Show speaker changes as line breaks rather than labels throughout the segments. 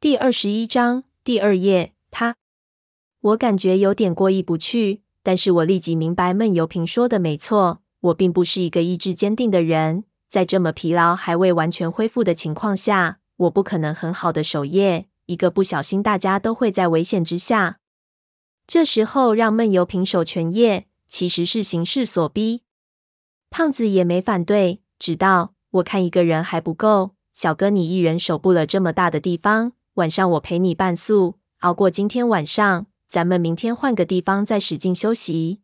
第二十一章第二页，他，我感觉有点过意不去，但是我立即明白闷油瓶说的没错，我并不是一个意志坚定的人，在这么疲劳还未完全恢复的情况下，我不可能很好的守夜，一个不小心大家都会在危险之下。这时候让闷油瓶守全夜，其实是形势所逼。胖子也没反对，直道：“我看一个人还不够，小哥你一人守不了这么大的地方，晚上我陪你伴宿，熬过今天晚上，咱们明天换个地方再使劲休息。”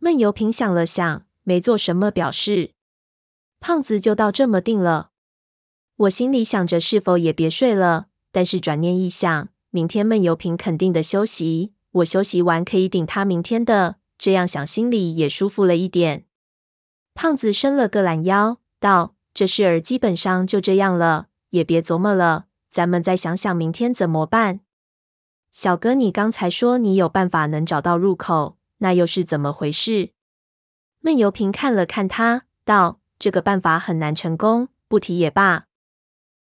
闷油瓶想了想，没做什么表示。胖子就到这么定了。我心里想着是否也别睡了，但是转念一想，明天闷油瓶肯定的休息，我休息完可以顶他明天的，这样想心里也舒服了一点。胖子伸了个懒腰，道：“这事儿基本上就这样了，也别琢磨了。咱们再想想明天怎么办。”小哥，你刚才说你有办法能找到入口，那又是怎么回事？闷油瓶看了看他，道：“这个办法很难成功，不提也罢。”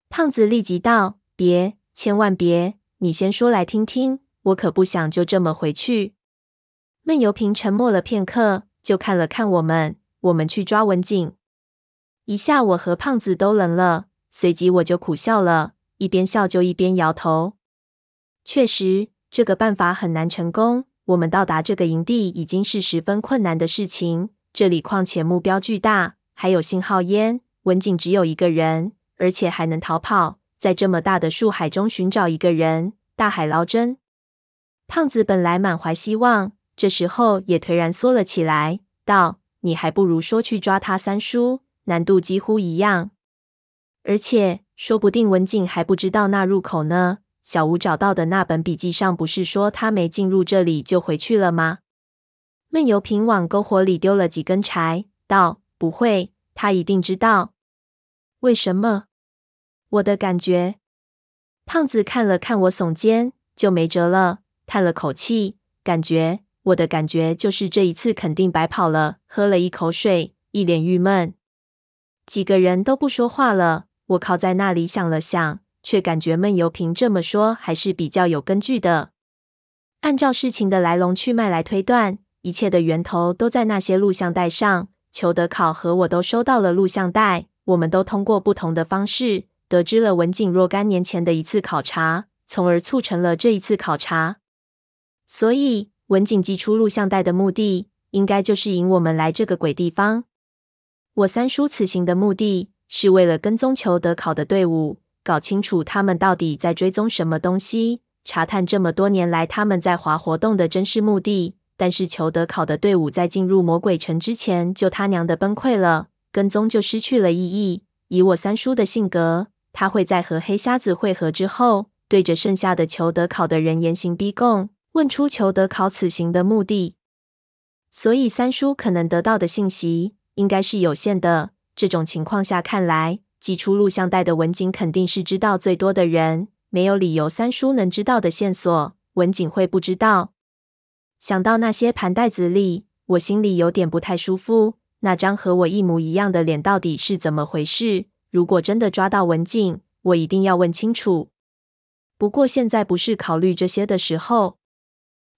胖子立即道：“别，千万别！你先说来听听，我可不想就这么回去。”闷油瓶沉默了片刻，就看了看我们。我们去抓文景。一下，我和胖子都愣了，随即我就苦笑了，一边笑就一边摇头。确实，这个办法很难成功。我们到达这个营地已经是十分困难的事情，这里况且目标巨大，还有信号烟。文景只有一个人，而且还能逃跑，在这么大的树海中寻找一个人，大海捞针。胖子本来满怀希望，这时候也颓然缩了起来，道。你还不如说去抓他三叔，难度几乎一样，而且说不定文景还不知道那入口呢。小吴找到的那本笔记上不是说他没进入这里就回去了吗？闷油瓶往篝火里丢了几根柴，道：“不会，他一定知道。”为什么？我的感觉。胖子看了看我耸肩，就没辙了，叹了口气，感觉。我的感觉就是这一次肯定白跑了。喝了一口水，一脸郁闷。几个人都不说话了。我靠在那里想了想，却感觉闷油瓶这么说还是比较有根据的。按照事情的来龙去脉来推断，一切的源头都在那些录像带上。裘德考和我都收到了录像带，我们都通过不同的方式得知了文景若干年前的一次考察，从而促成了这一次考察。所以。文景寄出录像带的目的，应该就是引我们来这个鬼地方。我三叔此行的目的是为了跟踪裘德考的队伍，搞清楚他们到底在追踪什么东西，查探这么多年来他们在华活动的真实目的。但是裘德考的队伍在进入魔鬼城之前就他娘的崩溃了，跟踪就失去了意义。以我三叔的性格，他会在和黑瞎子会合之后，对着剩下的裘德考的人严刑逼供。问出裘德考此行的目的，所以三叔可能得到的信息应该是有限的。这种情况下看来，寄出录像带的文景肯定是知道最多的人，没有理由三叔能知道的线索，文景会不知道。想到那些盘袋子里，我心里有点不太舒服。那张和我一模一样的脸到底是怎么回事？如果真的抓到文景，我一定要问清楚。不过现在不是考虑这些的时候。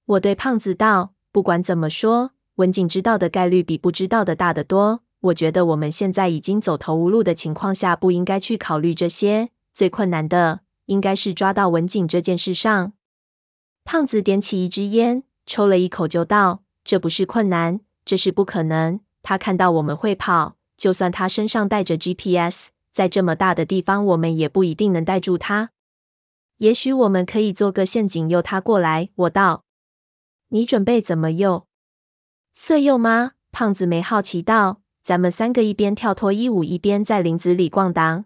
我对胖子道：“不管怎么说，文景知道的概率比不知道的大得多。我觉得我们现在已经走投无路的情况下，不应该去考虑这些。最困难的应该是抓到文景这件事上。”胖子点起一支烟，抽了一口，就道：“这不是困难，这是不可能。他看到我们会跑，就算他身上带着 GPS，在这么大的地方，我们也不一定能带住他。也许我们可以做个陷阱，诱他过来。”我道。你准备怎么诱？色诱吗？胖子没好奇道。咱们三个一边跳脱衣舞，一边在林子里逛荡。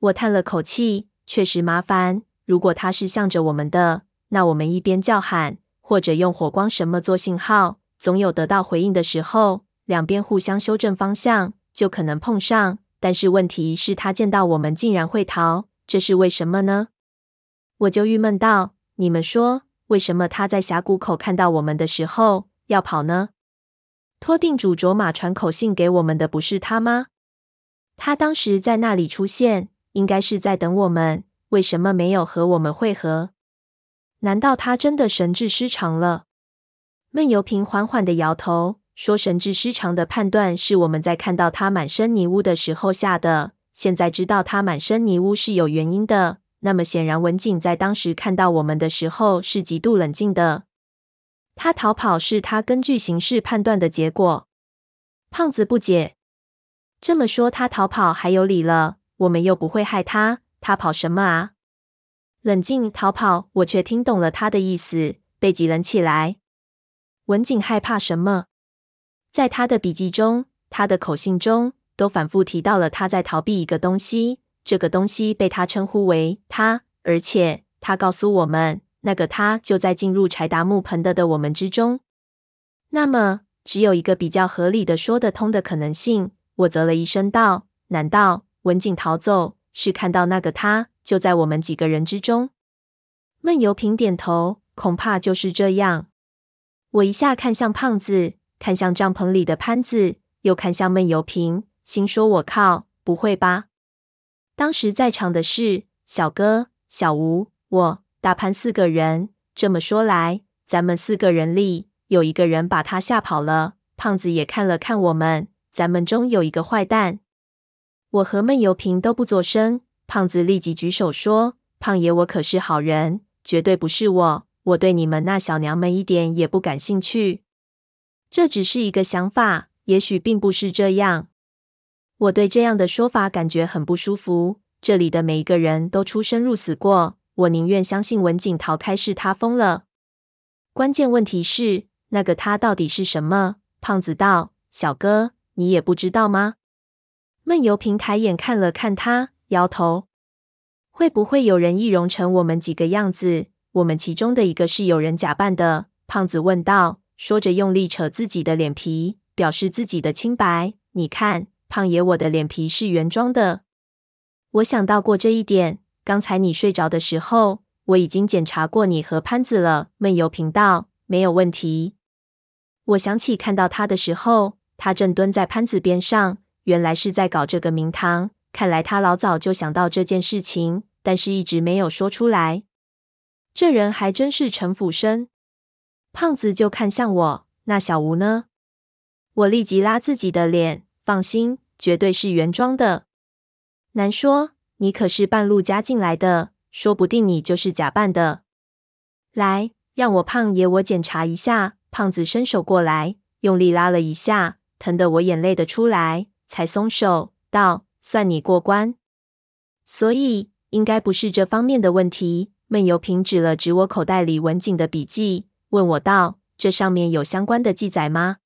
我叹了口气，确实麻烦。如果他是向着我们的，那我们一边叫喊，或者用火光什么做信号，总有得到回应的时候。两边互相修正方向，就可能碰上。但是问题是，他见到我们竟然会逃，这是为什么呢？我就郁闷道：你们说。为什么他在峡谷口看到我们的时候要跑呢？托定主卓玛传口信给我们的不是他吗？他当时在那里出现，应该是在等我们。为什么没有和我们会合？难道他真的神智失常了？闷油瓶缓缓地摇头，说：“神智失常的判断是我们在看到他满身泥污的时候下的。现在知道他满身泥污是有原因的，那么显然文景在当时看到我们的时候是极度冷静的。他逃跑是他根据形势判断的结果。”胖子不解：“这么说，他逃跑还有理了？我们又不会害他，他跑什么啊？”冷静逃跑，我却听懂了他的意思，背脊冷起来。文景害怕什么？在他的笔记中，他的口信中，都反复提到了他在逃避一个东西。这个东西被他称呼为“他”，而且他告诉我们，那个他就在进入柴达木盆的的我们之中。那么，只有一个比较合理的、说得通的可能性。我啧了一声道：“难道文景逃走是看到那个他就在我们几个人之中？”闷油瓶点头，恐怕就是这样。我一下看向胖子，看向帐篷里的潘子，又看向闷油瓶，心说：“我靠，不会吧？”当时在场的是小哥、小吴、我、大潘四个人。这么说来，咱们四个人里有一个人把他吓跑了。胖子也看了看我们，咱们中有一个坏蛋。我和闷油瓶都不作声。胖子立即举手说：“胖爷，我可是好人，绝对不是我。”我对你们那小娘们一点也不感兴趣，这只是一个想法，也许并不是这样。我对这样的说法感觉很不舒服。这里的每一个人都出生入死过，我宁愿相信文景逃开是他疯了。关键问题是，那个他到底是什么？胖子道：“小哥，你也不知道吗？”闷油瓶抬眼看了看他，摇头：“会不会有人易容成我们几个样子？”我们其中的一个是有人假扮的，胖子问道，说着用力扯自己的脸皮，表示自己的清白。你看，胖爷，我的脸皮是原装的。我想到过这一点，刚才你睡着的时候，我已经检查过你和潘子了。闷油瓶道，没有问题。我想起看到他的时候，他正蹲在潘子边上，原来是在搞这个名堂。看来他老早就想到这件事情，但是一直没有说出来。这人还真是城府深。胖子就看向我，那小吴呢？我立即拉自己的脸，放心，绝对是原装的。难说，你可是半路加进来的，说不定你就是假扮的。来，让我胖爷我检查一下。胖子伸手过来，用力拉了一下，疼得我眼泪的出来，才松手道：“算你过关。”所以应该不是这方面的问题。闷油瓶指了指我口袋里文景的笔记，问我道：“这上面有相关的记载吗？”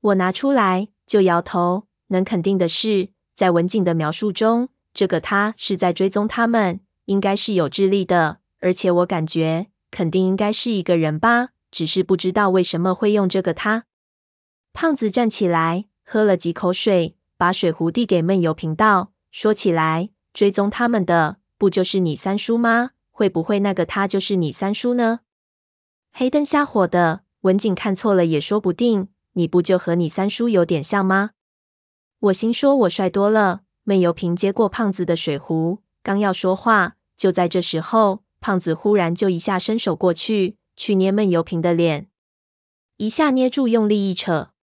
我拿出来就摇头。能肯定的是，在文景的描述中，这个他是在追踪他们，应该是有智力的，而且我感觉肯定应该是一个人吧，只是不知道为什么会用这个他。胖子站起来，喝了几口水，把水壶递给闷油瓶道：“说起来，追踪他们的不就是你三叔吗？”会不会那个他就是你三叔呢？黑灯瞎火的，文景看错了也说不定。你不就和你三叔有点像吗？我心说，我帅多了。闷油瓶接过胖子的水壶，刚要说话，就在这时候，胖子忽然就一下伸手过去，去捏闷油瓶的脸，一下捏住，用力一扯。